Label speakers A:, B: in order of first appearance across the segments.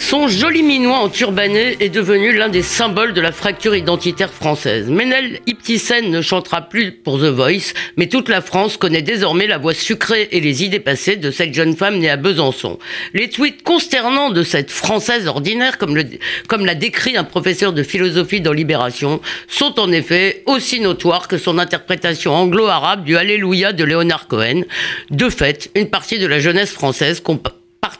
A: Son joli minois en turbané est devenu l'un des symboles de la fracture identitaire française. Menel Iptisen ne chantera plus pour The Voice, mais toute la France connaît désormais la voix sucrée et les idées passées de cette jeune femme née à Besançon. Les tweets consternants de cette Française ordinaire, comme, l'a décrit un professeur de philosophie dans Libération, sont en effet aussi notoires que son interprétation anglo-arabe du Alléluia de Léonard Cohen. De fait, une partie de la jeunesse française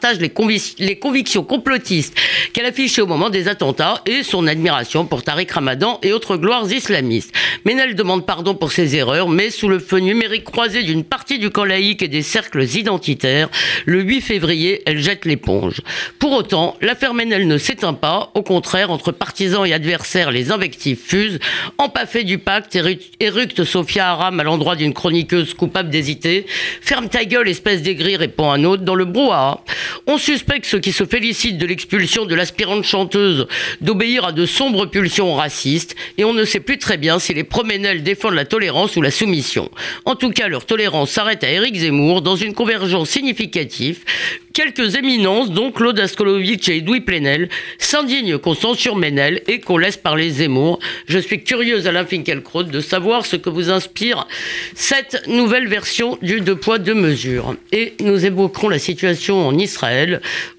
A: partage les, les convictions complotistes qu'elle affichait au moment des attentats et son admiration pour Tariq Ramadan et autres gloires islamistes. Ménel demande pardon pour ses erreurs, mais sous le feu numérique croisé d'une partie du camp laïque et des cercles identitaires, le 8 février, elle jette l'éponge. Pour autant, l'affaire Ménel ne s'éteint pas. Au contraire, entre partisans et adversaires, les invectives fusent. Empaffé du pacte, éructe Sophia Aram à l'endroit d'une chroniqueuse coupable d'hésiter. Ferme ta gueule, espèce d'aigri, répond un autre dans le brouhaha. On suspecte ceux qui se félicitent de l'expulsion de l'aspirante chanteuse d'obéir à de sombres pulsions racistes et on ne sait plus très bien si les proménels défendent la tolérance ou la soumission. En tout cas, leur tolérance s'arrête à Éric Zemmour dans une convergence significative Quelques éminences, dont Claude Askolovitch et Edoui Plenel, s'indignent qu'on censure Ménel et qu'on laisse parler Zemmour. Je suis curieuse, Alain Finkielkraut, de savoir ce que vous inspire cette nouvelle version du deux poids, deux mesures. Et nous évoquerons la situation en Israël,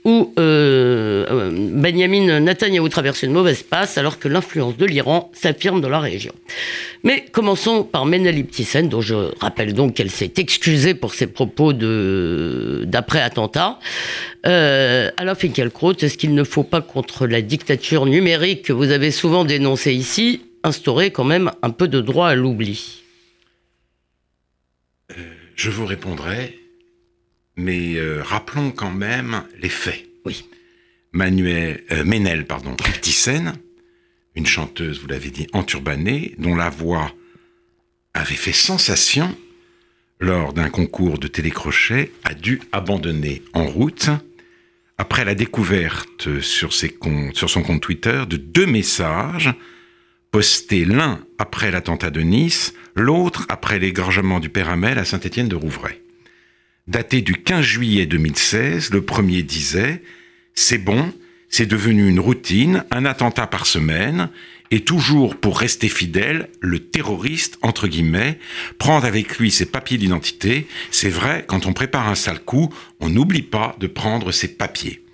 A: où euh, euh Benjamin Netanyahu traverse une mauvaise passe, alors que l'influence de l'Iran s'affirme dans la région. Mais commençons par Ménel Ibtisen, dont je rappelle donc qu'elle s'est excusée pour ses propos d'après-attentat. Euh, Alain Finkielkraut, est-ce qu'il ne faut pas, contre la dictature numérique que vous avez souvent dénoncée ici, instaurer quand même un peu de droit à l'oubli?
B: Euh, Je vous répondrai, mais euh, rappelons quand même les faits.
A: Oui.
B: Manuel, euh, Ménel, pardon, Thyssen, une chanteuse, vous l'avez dit, enturbanée, dont la voix avait fait sensation lors d'un concours de télécrochet, a dû abandonner en route après la découverte sur, ses comptes, sur son compte Twitter de deux messages postés l'un après l'attentat de Nice, l'autre après l'égorgement du Père Amel à Saint-Étienne de Rouvray. Daté du 15 juillet 2016, le premier disait C'est bon, c'est devenu une routine, un attentat par semaine, et toujours pour rester fidèle, le terroriste, entre guillemets, prend avec lui ses papiers d'identité. C'est vrai, quand on prépare un sale coup, on n'oublie pas de prendre ses papiers.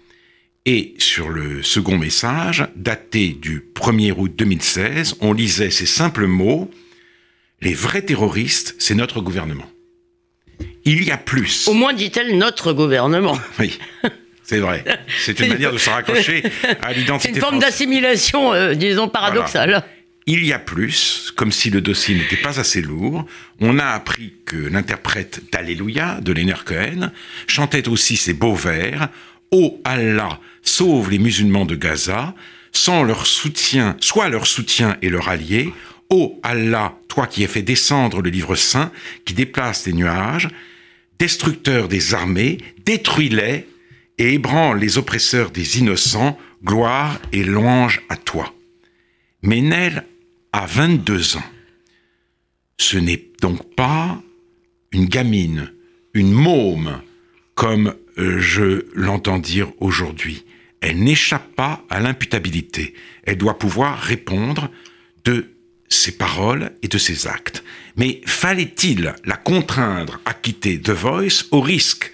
B: Et sur le second message, daté du 1er août 2016, on lisait ces simples mots, les vrais terroristes, c'est notre gouvernement. Il y a plus.
A: Au moins, dit-elle, notre gouvernement.
B: Oui. C'est vrai. C'est une manière de se raccrocher à l'identité.
A: C'est une forme d'assimilation, euh, disons, paradoxale.
B: Il y a plus, comme si le dossier n'était pas assez lourd. On a appris que l'interprète d'Alléluia, de Leonard Cohen, chantait aussi ses beaux vers Ô Allah, sauve les musulmans de Gaza, sans leur soutien, soit leur soutien et leur allié. Ô Allah, toi qui as fait descendre le livre saint, qui déplace les nuages, destructeur des armées, détruis-les et ébranle les oppresseurs des innocents, gloire et louange à toi. Ménel a 22 ans. Ce n'est donc pas une gamine, une môme, comme euh, je l'entends dire aujourd'hui. Elle n'échappe pas à l'imputabilité. Elle doit pouvoir répondre de ses paroles et de ses actes. Mais fallait-il la contraindre à quitter The Voice au risque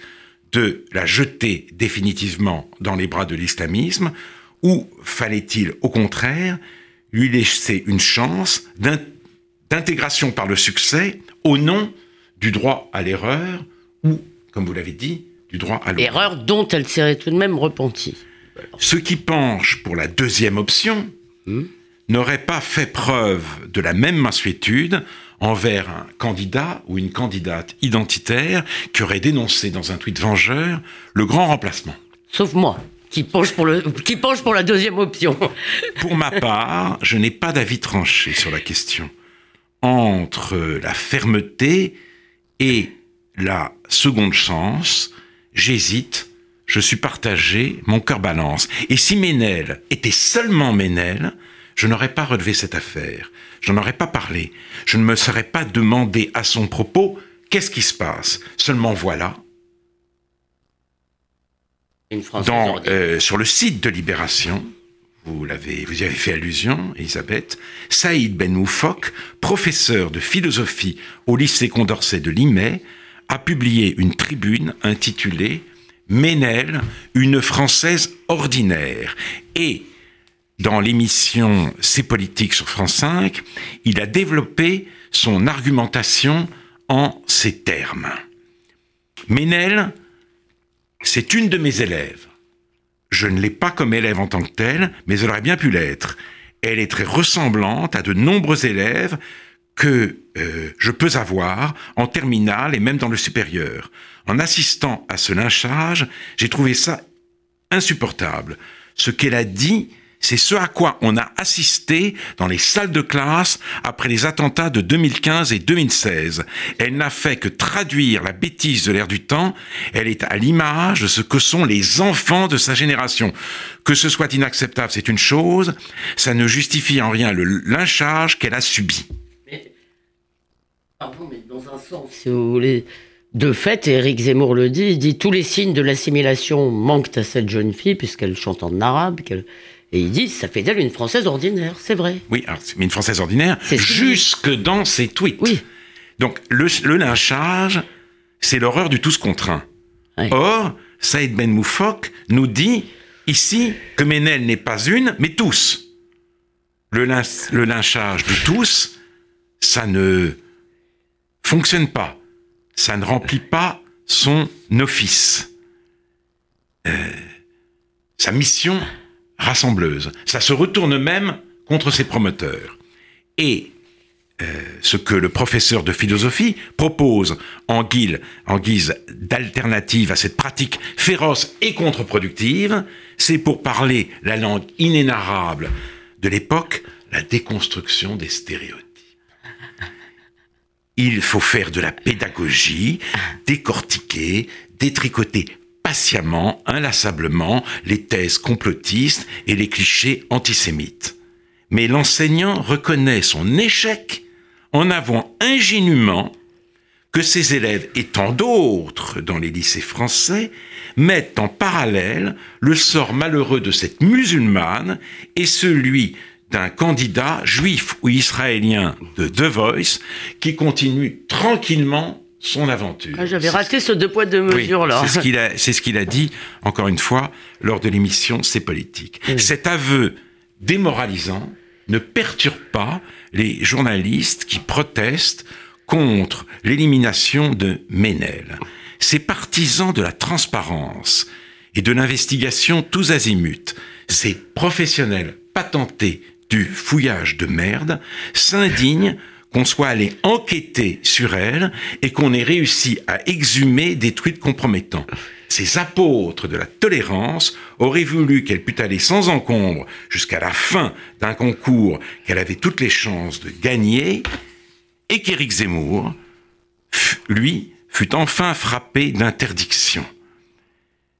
B: de la jeter définitivement dans les bras de l'islamisme, ou fallait-il au contraire lui laisser une chance d'intégration par le succès au nom du droit à l'erreur, ou, comme vous l'avez dit, du droit à l'erreur
A: Erreur dont elle serait tout de même repentie.
B: Ce qui penche pour la deuxième option hmm? N'aurait pas fait preuve de la même mansuétude envers un candidat ou une candidate identitaire qui aurait dénoncé dans un tweet vengeur le grand remplacement.
A: Sauf moi, qui penche pour, le, qui penche pour la deuxième option.
B: pour ma part, je n'ai pas d'avis tranché sur la question. Entre la fermeté et la seconde chance, j'hésite. je suis partagé, mon cœur balance. Et si Ménel était seulement Ménel, je n'aurais pas relevé cette affaire. Je n'en aurais pas parlé. Je ne me serais pas demandé à son propos qu'est-ce qui se passe? Seulement voilà. Dans, euh, sur le site de Libération, vous, l'avez, vous y avez fait allusion, Elisabeth, Saïd Ben Moufok, professeur de philosophie au lycée Condorcet de Limay, a publié une tribune intitulée Ménel, une Française ordinaire. Et dans l'émission C'est politique sur France 5, il a développé son argumentation en ces termes. Ménel, c'est une de mes élèves. Je ne l'ai pas comme élève en tant que telle, mais elle aurait bien pu l'être. Elle est très ressemblante à de nombreux élèves que euh, je peux avoir en terminale et même dans le supérieur. En assistant à ce lynchage, j'ai trouvé ça insupportable. Ce qu'elle a dit, c'est ce à quoi on a assisté dans les salles de classe après les attentats de 2015 et 2016. Elle n'a fait que traduire la bêtise de l'air du temps. Elle est à l'image de ce que sont les enfants de sa génération. Que ce soit inacceptable, c'est une chose. Ça ne justifie en rien le lynchage qu'elle a subi.
A: Mais, pardon, mais dans un sens, si vous voulez, de fait, Éric Zemmour le dit, il dit tous les signes de l'assimilation manquent à cette jeune fille puisqu'elle chante en arabe, qu'elle et il dit, ça fait d'elle une Française ordinaire, c'est vrai.
B: Oui, mais une Française ordinaire, jusque dans ses tweets. Oui. Donc, le, lynchage, c'est l'horreur du tous contre un. Or, Saïd Ben Moufok nous dit ici que Ménel n'est pas une, mais tous. Le, le lynchage de tous, ça ne fonctionne pas. Ça ne remplit pas son office. Euh, sa mission rassembleuse. Ça se retourne même contre ses promoteurs. Et euh, ce que le professeur de philosophie propose en, guise, en guise d'alternative à cette pratique féroce et contre-productive, c'est pour parler la langue inénarrable de l'époque, la déconstruction des stéréotypes. Il faut faire de la pédagogie, décortiquer, détricoter patiemment, inlassablement, les thèses complotistes et les clichés antisémites. Mais l'enseignant reconnaît son échec en avouant ingénument que ses élèves et tant d'autres dans les lycées français mettent en parallèle le sort malheureux de cette musulmane et celui d'un candidat juif ou israélien de The Voice qui continue tranquillement son aventure.
A: Ah, j'avais raté ce deux poids deux mesures là.
B: c'est ce qu'il a, c'est ce qu'il a dit encore une fois lors de l'émission C'est politique. Cet aveu démoralisant ne perturbe pas les journalistes qui protestent contre l'élimination de Ménel. Ces partisans de la transparence et de l'investigation tous azimuts, ces professionnels patentés du fouillage de merde, s'indignent qu'on soit allé enquêter sur elle et qu'on ait réussi à exhumer des tweets compromettants. Ces apôtres de la tolérance auraient voulu qu'elle pût aller sans encombre jusqu'à la fin d'un concours qu'elle avait toutes les chances de gagner et qu'Éric Zemmour, lui, fut enfin frappé d'interdiction.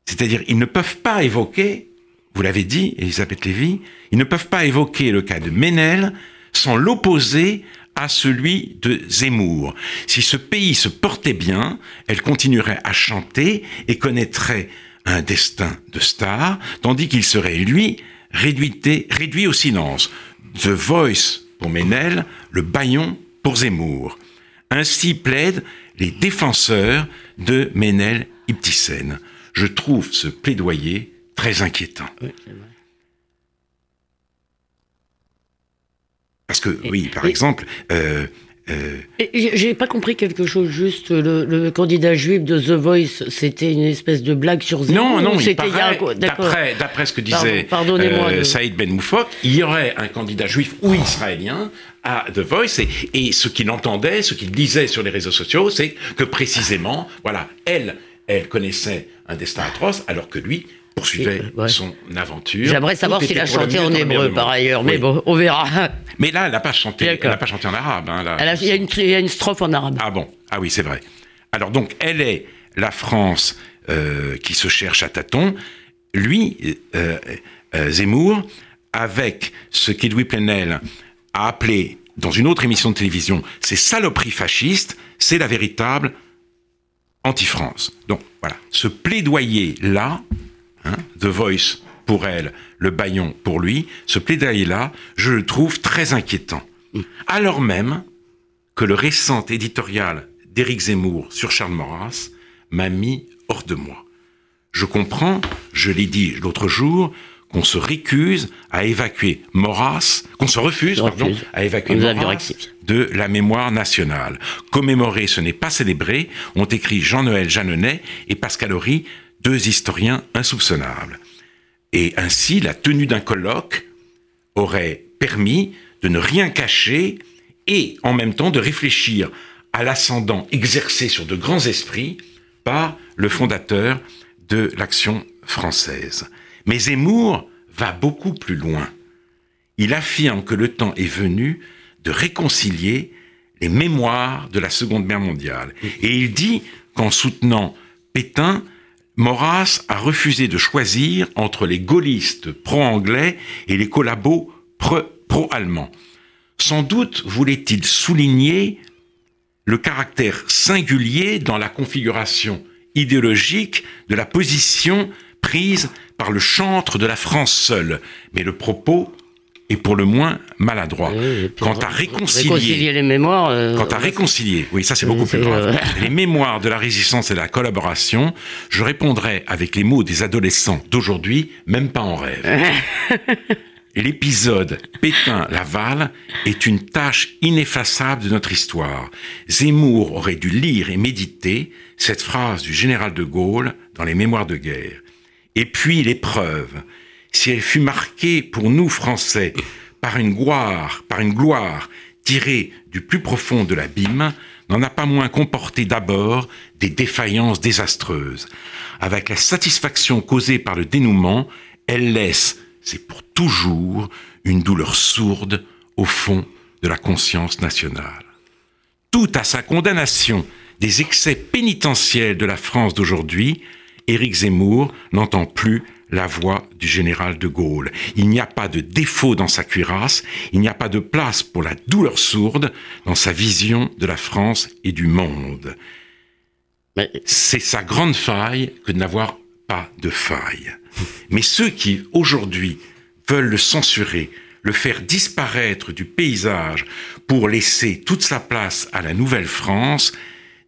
B: C'est-à-dire, ils ne peuvent pas évoquer, vous l'avez dit, Elisabeth Lévy, ils ne peuvent pas évoquer le cas de Ménel sans l'opposer à celui de Zemmour. Si ce pays se portait bien, elle continuerait à chanter et connaîtrait un destin de star, tandis qu'il serait, lui, réduit, au silence. The Voice pour Ménel, le baillon pour Zemmour. Ainsi plaident les défenseurs de Ménel Ibtisen. Je trouve ce plaidoyer très inquiétant. Parce que, oui, par exemple... Euh,
A: euh, J'ai pas compris quelque chose, juste le, candidat juif de The Voice, c'était une espèce de blague sur
B: Zemmour Non, non, d'après ce que disait euh, Saïd Ben Moufok, il y aurait un candidat juif ou israélien à The Voice, et, et ce qu'il entendait, ce qu'il disait sur les réseaux sociaux, c'est que précisément, voilà, elle, elle connaissait un destin atroce, alors que lui poursuivait son aventure.
A: J'aimerais savoir s'il a chanté en hébreu par ailleurs, mais bon, on verra.
B: Mais là, elle n'a pas chanté. Elle pas chanté en arabe. Hein,
A: il, y a une, y a une strophe en arabe.
B: Ah bon Ah oui, c'est vrai. Alors donc, elle est la France euh, qui se cherche à tâtons. Lui, euh, euh, Zemmour, avec ce qu'Edoui Plenel a appelé dans une autre émission de télévision ces saloperies fascistes, c'est la véritable anti-France. Donc voilà, ce plaidoyer-là, hein, The Voice pour elle, le baillon pour lui, ce plaidoyer-là, je le trouve très inquiétant. Alors même que le récent éditorial d'Éric Zemmour sur Charles Maurras m'a mis hors de moi. Je comprends, je l'ai dit l'autre jour, qu'on se récuse à évacuer Maurras, qu'on se refuse, pardon, à évacuer Maurras de la mémoire nationale. Commémorer, ce n'est pas célébrer, ont écrit Jean-Noël Jeanneney et Pascal Horry, deux historiens insoupçonnables. Et ainsi, la tenue d'un colloque aurait permis de ne rien cacher et en même temps de réfléchir à l'ascendant exercé sur de grands esprits par le fondateur de l'action française. Mais Zemmour va beaucoup plus loin. Il affirme que le temps est venu de réconcilier les mémoires de la Seconde Guerre mondiale. Et il dit qu'en soutenant Pétain, Maurras a refusé de choisir entre les gaullistes pro-anglais et les collabos pro-allemands. Sans doute voulait-il souligner le caractère singulier dans la configuration idéologique de la position prise par le chantre de la France seule. Mais le propos est pour le moins maladroit. quant à réconcilier,
A: les mémoires,
B: euh, quant à réconcilier, oui, ça c'est beaucoup plus grave. Euh, les mémoires de la résistance et de la collaboration, je répondrai avec les mots des adolescents d'aujourd'hui, même pas en rêve. L'épisode Pétain-Laval est une tâche ineffaçable de notre histoire. Zemmour aurait dû lire et méditer cette phrase du général de Gaulle dans les mémoires de guerre. Et puis l'épreuve, si elle fut marquée pour nous Français par une gloire, tirée du plus profond de l'abîme, n'en a pas moins comporté d'abord des défaillances désastreuses. Avec la satisfaction causée par le dénouement, elle laisse c'est pour toujours une douleur sourde au fond de la conscience nationale. Tout à sa condamnation des excès pénitentiels de la France d'aujourd'hui, Éric Zemmour n'entend plus la voix du général de Gaulle. Il n'y a pas de défaut dans sa cuirasse, il n'y a pas de place pour la douleur sourde dans sa vision de la France et du monde. C'est sa grande faille que de n'avoir pas de faille. Mais ceux qui, aujourd'hui, veulent le censurer, le faire disparaître du paysage pour laisser toute sa place à la Nouvelle-France,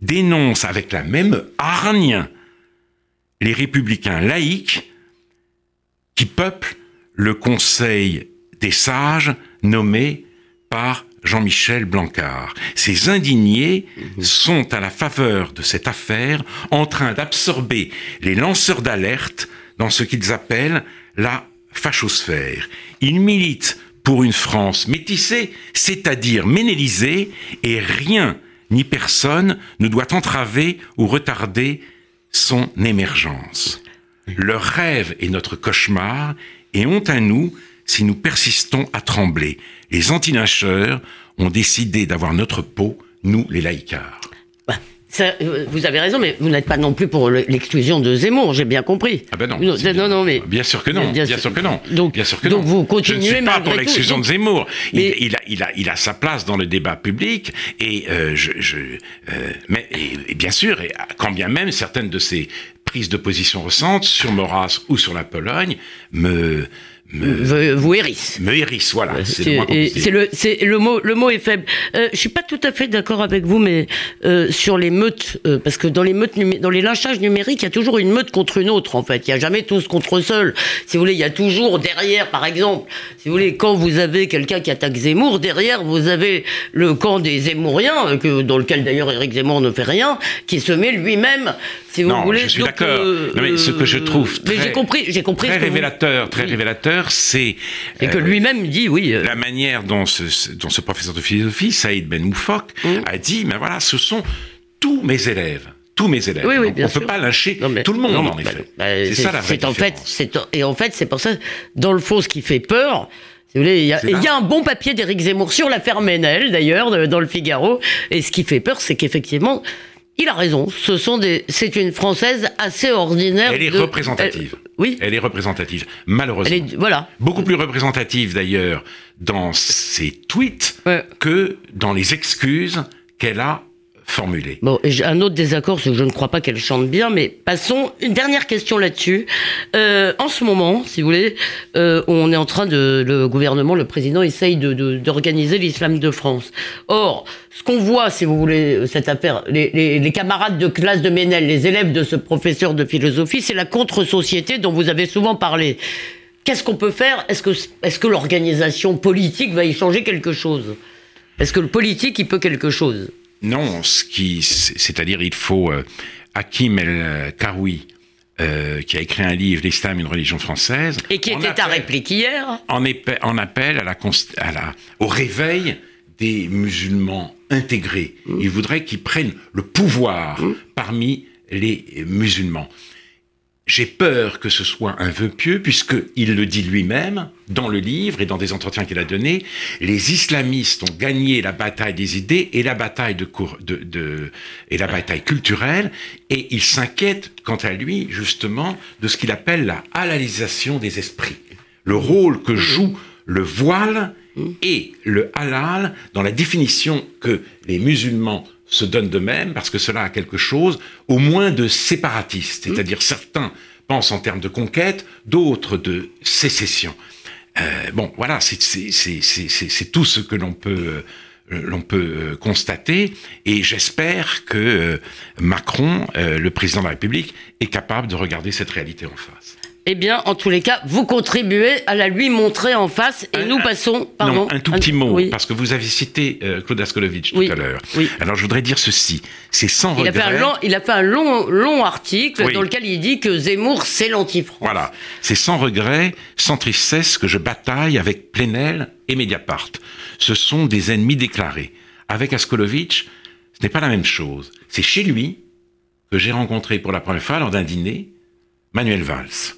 B: dénoncent avec la même hargne les républicains laïcs qui peuplent le Conseil des sages nommé par Jean-Michel Blancard. Ces indignés sont à la faveur de cette affaire en train d'absorber les lanceurs d'alerte dans ce qu'ils appellent la fachosphère. Ils militent pour une France métissée, c'est-à-dire ménélisée, et rien ni personne ne doit entraver ou retarder son émergence. Leur rêve est notre cauchemar, et honte à nous si nous persistons à trembler. Les antinacheurs ont décidé d'avoir notre peau, nous les laïcars.
A: Euh, vous avez raison, mais vous n'êtes pas non plus pour l'exclusion de Zemmour, j'ai bien compris.
B: Ah ben non. Non, non, mais bien sûr que non. Bien, sûr que non.
A: Donc,
B: bien sûr que
A: donc vous continuez. Je
B: ne suis pas pour l'exclusion de Zemmour. Mais... Il, a, il, a, il a sa place dans le débat public et euh, je, je euh, mais et, bien sûr, et quand bien même certaines de ses prises de position récentes sur Maurras ou sur la Pologne me
A: me, vous hérisse.
B: Me hérisse, voilà. C'est
A: le, le mot, le mot est faible. Euh, je suis pas tout à fait d'accord avec vous, mais euh, sur les meutes, euh, parce que dans les meutes, dans les lynchages numériques, il y a toujours une meute contre une autre. En fait, il y a jamais tous contre seul. Si vous voulez, il y a toujours derrière, par exemple, si vous voulez, quand vous avez quelqu'un qui attaque Zemmour, derrière vous avez le camp des Zemmouriens, euh, que dans lequel d'ailleurs Éric Zemmour ne fait rien, qui se met lui-même
B: non, Je suis d'accord. Euh, mais ce que je trouve
A: très, j'ai compris, j'ai compris
B: très révélateur, très révélateur, c'est
A: et que euh, lui-même dit oui.
B: Euh. La manière dont ce, dont ce professeur de philosophie, Saïd Ben Moufok, mm. a dit, mais voilà, ce sont tous mes élèves tous mes élèves.
A: Oui, oui,
B: on ne peut pas lâcher tout le monde, en effet.
A: Bah, c'est ça la vraie en fait, Et en fait, c'est pour ça, dans le fond, ce qui fait peur, il y, a, y a un bon papier d'Éric Zemmour sur l'affaire Ménel, d'ailleurs, dans le Figaro. Et ce qui fait peur, c'est qu'effectivement, il a raison. Ce sont des, c'est une française assez ordinaire.
B: Elle est
A: de-
B: représentative.
A: Elle- oui.
B: Elle est représentative, malheureusement.
A: Elle est, voilà.
B: Beaucoup plus représentative d'ailleurs dans ses tweets
A: Ouais.
B: que dans les excuses qu'elle a
A: Bon, un autre désaccord, c'est que je ne crois pas qu'elle chante bien, mais passons. Une dernière question là-dessus. Euh, en ce moment, si vous voulez, euh, on est en train de, le gouvernement, le président essaye d'organiser l'islam de France. Or, ce qu'on voit, si vous voulez, cette affaire, les, camarades de classe de Ménel, les élèves de ce professeur de philosophie, c'est la contre-société dont vous avez souvent parlé. Qu'est-ce qu'on peut faire? Est-ce que, l'organisation politique va y changer quelque chose? Est-ce que le politique, il peut quelque chose?
B: Non, ce qui, c'est- c'est-à-dire il faut euh, Hakim El Karoui, euh, qui a écrit un livre, l'Islam, une religion française,
A: Et qui
B: en
A: était à
B: appelle-
A: réplique hier.
B: en, épais- en appel à la, const- à la- au réveil des musulmans intégrés.
A: Mmh.
B: Il voudrait qu'ils prennent le pouvoir parmi les musulmans. J'ai peur que ce soit un vœu pieux, puisqu'il le dit lui-même dans le livre et dans des entretiens qu'il a donnés. Les islamistes ont gagné la bataille des idées et la bataille de, de, de- et la bataille culturelle, et il s'inquiète, quant à lui, justement, de ce qu'il appelle la halalisation des esprits. Le rôle que joue le voile et le halal dans la définition que les musulmans se donnent d'eux-mêmes, parce que cela a quelque chose au moins de séparatiste, c'est-à-dire certains pensent en termes de conquête, d'autres de sécession. Euh, bon, voilà, c'est- tout ce que l'on peut, euh, l'on peut euh, constater, et j'espère que euh, Macron, le président de la République, est capable de regarder cette réalité en face.
A: Eh bien, en tous les cas, vous contribuez à la lui montrer en face et
B: Un-
A: nous passons. Pardon,
B: non, un tout petit mot,
A: Oui.
B: parce que vous avez cité euh, Claude Askolovitch tout
A: Oui,
B: à l'heure.
A: oui.
B: Alors je voudrais dire ceci, c'est sans
A: Il a, fait
B: regret.
A: un long, il a fait un long, long article dans lequel il dit que Zemmour, c'est l'anti-France.
B: Voilà, c'est sans regret, sans tristesse que je bataille avec Plenel et Mediapart. Ce sont des ennemis déclarés. Avec Askolovitch, ce n'est pas la même chose. C'est chez lui que j'ai rencontré pour la première fois lors d'un dîner Manuel Valls.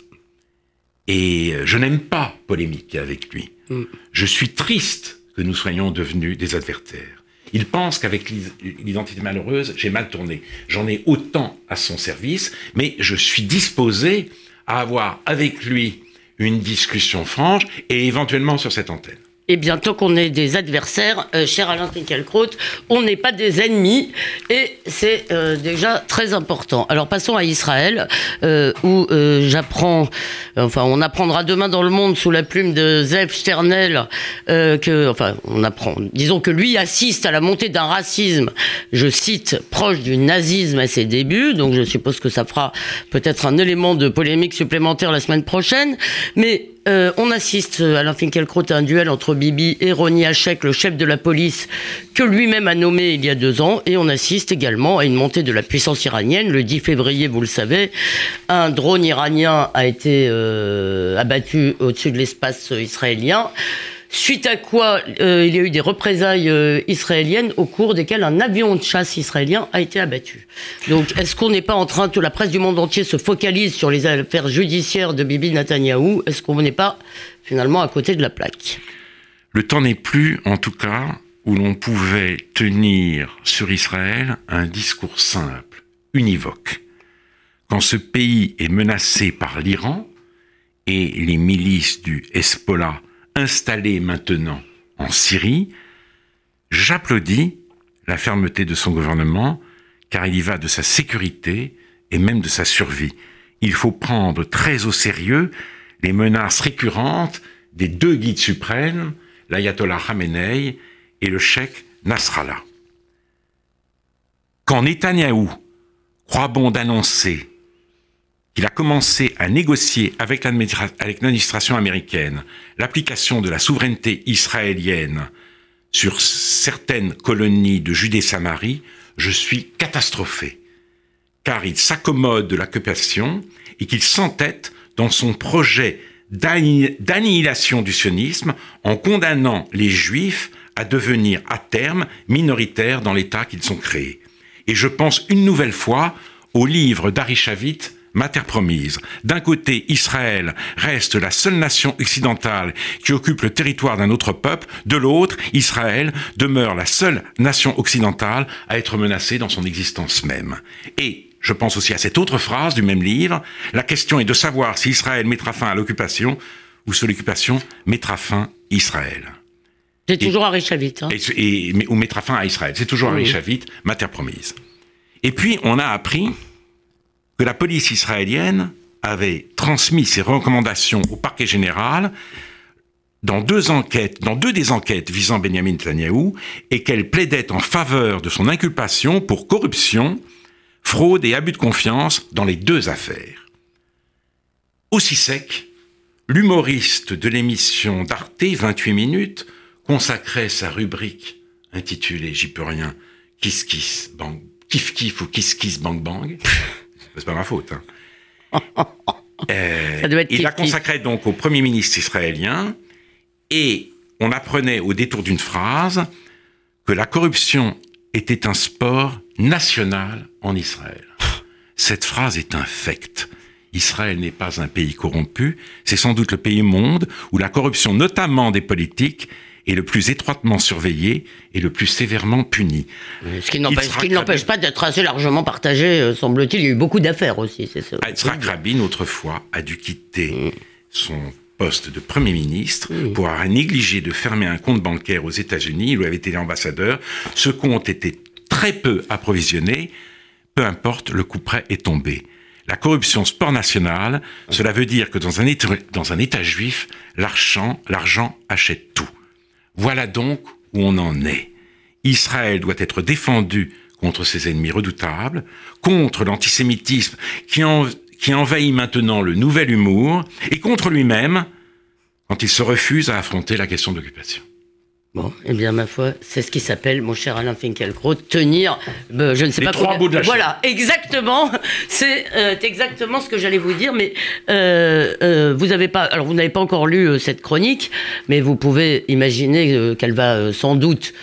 B: Et euh, je n'aime pas polémiquer avec lui.
A: Mm.
B: Je suis triste que nous soyons devenus des adversaires. Il pense qu'avec l'identité malheureuse, j'ai mal tourné. J'en ai autant à son service, mais je suis disposé à avoir avec lui une discussion franche et éventuellement sur cette antenne.
A: Eh bien, tant qu'on est des adversaires, euh, cher Alain Finkielkraut, on n'est pas des ennemis. Et c'est euh, déjà très important. Alors passons à Israël, euh, où euh, j'apprends, enfin on apprendra demain dans le monde sous la plume de Zev Sternel euh, que, enfin on apprend, disons que lui assiste à la montée d'un racisme, je cite, proche du nazisme à ses débuts, donc je suppose que ça fera peut-être un élément de polémique supplémentaire la semaine prochaine, mais euh, on assiste, euh, Alain Finkielkraut, à un duel entre Bibi et Roni Hachek, le chef de la police, que lui-même a nommé il y a deux ans. Et on assiste également à une montée de la puissance iranienne. Le 10 février, vous le savez, un drone iranien a été euh, abattu au-dessus de l'espace israélien. Suite à quoi euh, il y a eu des représailles euh, israéliennes au cours desquelles un avion de chasse israélien a été abattu. Donc, est-ce qu'on n'est pas en train, que la presse du monde entier se focalise sur les affaires judiciaires de Bibi Netanyahou? Est-ce qu'on n'est pas finalement à côté de la plaque?
B: Le temps n'est plus, en tout cas, où l'on pouvait tenir sur Israël un discours simple, univoque. Quand ce pays est menacé par l'Iran et les milices du Hezbollah installées maintenant en Syrie, j'applaudis la fermeté de son gouvernement, car il y va de sa sécurité et même de sa survie. Il faut prendre très au sérieux les menaces récurrentes des deux guides suprêmes, l'ayatollah Khamenei et le cheikh Nasrallah. Quand Netanyahou croit bon d'annoncer qu'il a commencé à négocier avec l'administra- avec l'administration américaine l'application de la souveraineté israélienne sur certaines colonies de Judée-Samarie, je suis catastrophé, car il s'accommode de l'occupation et qu'il s'entête dans son projet d'anni- d'annihilation du sionisme en condamnant les juifs à devenir à terme minoritaires dans l'État qu'ils ont créé. Et je pense une nouvelle fois au livre d'Ari Shavit, ma terre promise. D'un côté, Israël reste la seule nation occidentale qui occupe le territoire d'un autre peuple. De l'autre, Israël demeure la seule nation occidentale à être menacée dans son existence même. Et je pense aussi à cette autre phrase du même livre. La question est de savoir si Israël mettra fin à l'occupation ou si l'occupation mettra fin à Israël.
A: C'est toujours Harry Chavit. Hein.
B: Et, ou mettra fin à Israël. C'est toujours Harry Chavit, ma terre promise. Et puis, on a appris que la police israélienne avait transmis ses recommandations au parquet général dans deux enquêtes, dans deux des enquêtes visant Benjamin Netanyahu, et qu'elle plaidait en faveur de son inculpation pour corruption, fraude et abus de confiance dans les deux affaires. Aussi sec, l'humoriste de l'émission d'Arte 28 minutes consacrait sa rubrique intitulée J'y peux rien, Kiss Kiss Bang, Kif Kif ou Kiss Kiss Bang Bang. C'est pas ma faute. Hein. Euh, il la consacrait donc au Premier ministre israélien et on apprenait au détour d'une phrase que la corruption était un sport national en Israël. Cette phrase est infecte. Israël n'est pas un pays corrompu, c'est sans doute le pays monde où la corruption, notamment des politiques, est le plus étroitement surveillé et le plus sévèrement puni.
A: Ce qui n'empêche pas d'être assez largement partagé, euh, semble-t-il. Il y a eu beaucoup d'affaires aussi, c'est ça.
B: Yitzhak Rabin, autrefois, a dû quitter mm. son poste de Premier ministre mm. pour avoir négligé de fermer un compte bancaire aux États-Unis, il avait été ambassadeur. Ce compte était très peu approvisionné, peu importe, le coup près est tombé. La corruption sport national, cela veut dire que dans un État, dans un état juif, l'argent achète tout. Voilà donc où on en est. Israël doit être défendu contre ses ennemis redoutables, contre l'antisémitisme qui, envahit maintenant le nouvel humour, et contre lui-même quand il se refuse à affronter la question d'occupation.
A: Bon, eh bien, ma foi, c'est ce qui s'appelle, mon cher Alain Finkielkraut, tenir, euh, je ne sais
B: Les
A: pas
B: trois bouts de la
A: Voilà, exactement. C'est euh, exactement ce que j'allais vous dire, mais euh, vous avez pas, alors vous n'avez pas encore lu cette chronique, mais vous pouvez imaginer qu'elle va sans doute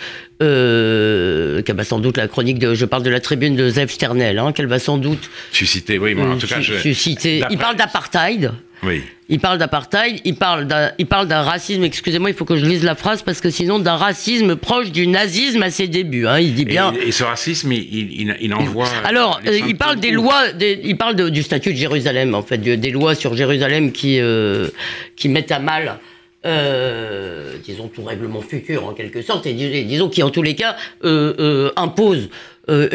A: euh, qu'elle va sans doute la chronique de, je parle de la tribune de Zev Sternel, hein, qu'elle va sans doute
B: susciter, oui, en tout cas, je,
A: susciter. Il parle d'apartheid.
B: Oui.
A: Il parle d'apartheid, il parle d'un, racisme. Excusez-moi, il faut que je lise la phrase parce que sinon d'un racisme proche du nazisme à ses débuts. Hein, il dit bien.
B: Et, ce racisme, il, il, envoie.
A: Alors, euh, il parle des lois, il parle du statut de Jérusalem en fait, des lois sur Jérusalem qui euh, qui mettent à mal. Euh, disons tout règlement futur en quelque sorte, et disons qui en tous les cas euh, impose euh,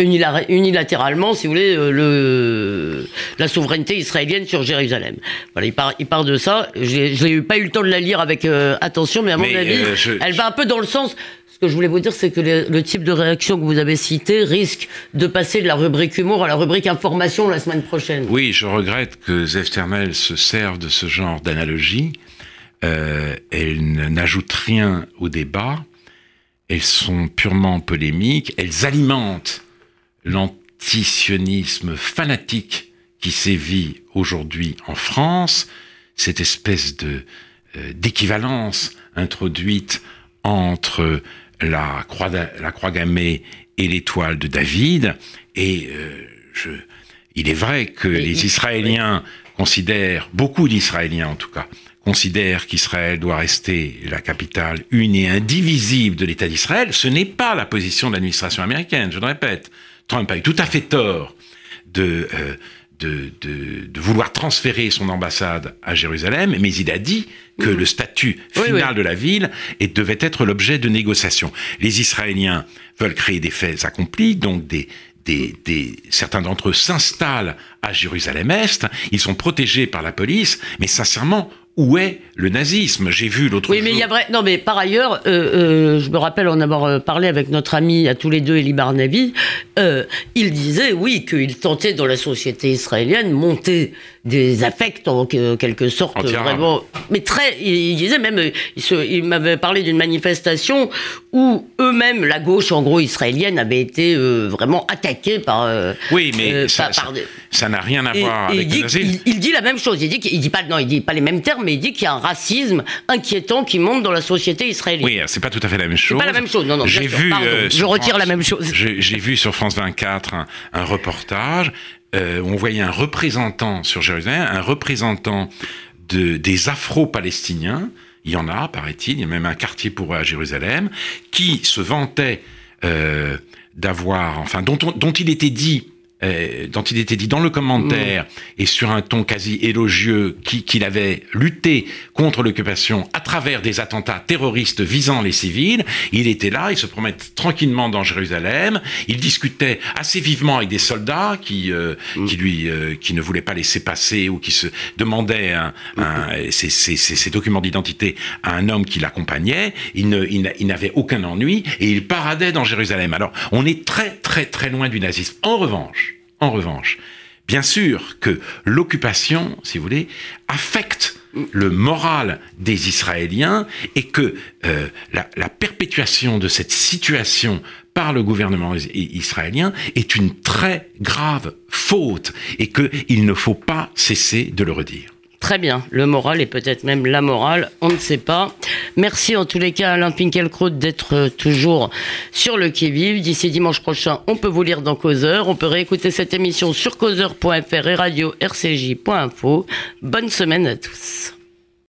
A: unilatéralement, si vous voulez, euh, le, la souveraineté israélienne sur Jérusalem. Voilà, il part, il part de ça. Je n'ai pas eu le temps de la lire avec euh, attention, mais à mon avis, elle va un peu dans le sens. Ce que je voulais vous dire, c'est que le, type de réaction que vous avez cité risque de passer de la rubrique humour à la rubrique information la semaine prochaine.
B: Oui, je regrette que Zev se serve de ce genre d'analogie. elle n'ajoute rien au débat elles sont purement polémiques, elles alimentent l'antisionisme fanatique qui sévit aujourd'hui en France, cette espèce de euh, d'équivalence introduite entre la croix, la croix gammée et l'étoile de David. Et euh, je, il est vrai que les Israéliens considèrent, beaucoup d'Israéliens en tout cas, considère qu'Israël doit rester la capitale une et indivisible de l'État d'Israël, ce n'est pas la position de l'administration américaine, je le répète. Trump a eu tout à fait tort de, euh, de, de, vouloir transférer son ambassade à Jérusalem, mais il a dit que le statut final de la ville et devait être l'objet de négociations. Les Israéliens veulent créer des faits accomplis, donc des, des, des, certains d'entre eux s'installent à Jérusalem-Est, ils sont protégés par la police, mais sincèrement, où est le nazisme? J'ai vu l'autre
A: oui, mais il y a vrai. Non, mais par ailleurs, euh, euh, je me rappelle en avoir euh, parlé avec notre ami à tous les deux, Eli Barnaby. il disait, oui, qu'il tentait dans la société israélienne monter des affects en quelque sorte vraiment. Mais très. Il, disait même, il, il m'avait parlé d'une manifestation où eux-mêmes, la gauche en gros israélienne, avait été euh, vraiment attaquée par. Euh,
B: oui, mais euh, ça, ça, n'a rien à voir avec
A: il dit, il, dit la même chose. Il dit qu'il dit pas non, il dit pas les mêmes termes, mais il dit qu'il y a un racisme inquiétant qui monte dans la société israélienne.
B: Oui, c'est pas tout à fait la même chose.
A: pas la même chose. Non, non.
B: J'ai vu.
A: je retire la même chose.
B: J'ai vu sur France 24 un, reportage. Où on voyait un représentant sur Jérusalem, un représentant de, des Afro-Palestiniens. Il y en a, paraît-il, il y a même un quartier pour eux à Jérusalem, qui se vantait euh, d'avoir, enfin, dont, dont il était dit euh, dont il était dit dans le commentaire et sur un ton quasi élogieux qu'il avait lutté contre l'occupation à travers des attentats terroristes visant les civils. Il était là, il se promenait tranquillement dans Jérusalem, il discutait assez vivement avec des soldats qui, euh, mm. qui lui, euh, qui ne voulaient pas laisser passer ou qui se demandaient un, un, ses, ses, ses, documents d'identité à un homme qui l'accompagnait. Il n'avait il aucun ennui et il paradait dans Jérusalem. Alors, on est très très très loin du nazisme. En revanche, en revanche, bien sûr que l'occupation, si vous voulez, affecte le moral des Israéliens et que euh, la, la, perpétuation de cette situation par le gouvernement israélien est une très grave faute et qu'il ne faut pas cesser de le redire.
A: Très bien, le moral et peut-être même la morale, on ne sait pas. Merci en tous les cas Alain Pinkelkraut d'être euh, toujours sur le qui-vive. D'ici dimanche prochain, on peut vous lire dans Causeur. On peut réécouter cette émission sur causeur.fr et radio rcj.info. Bonne semaine à tous.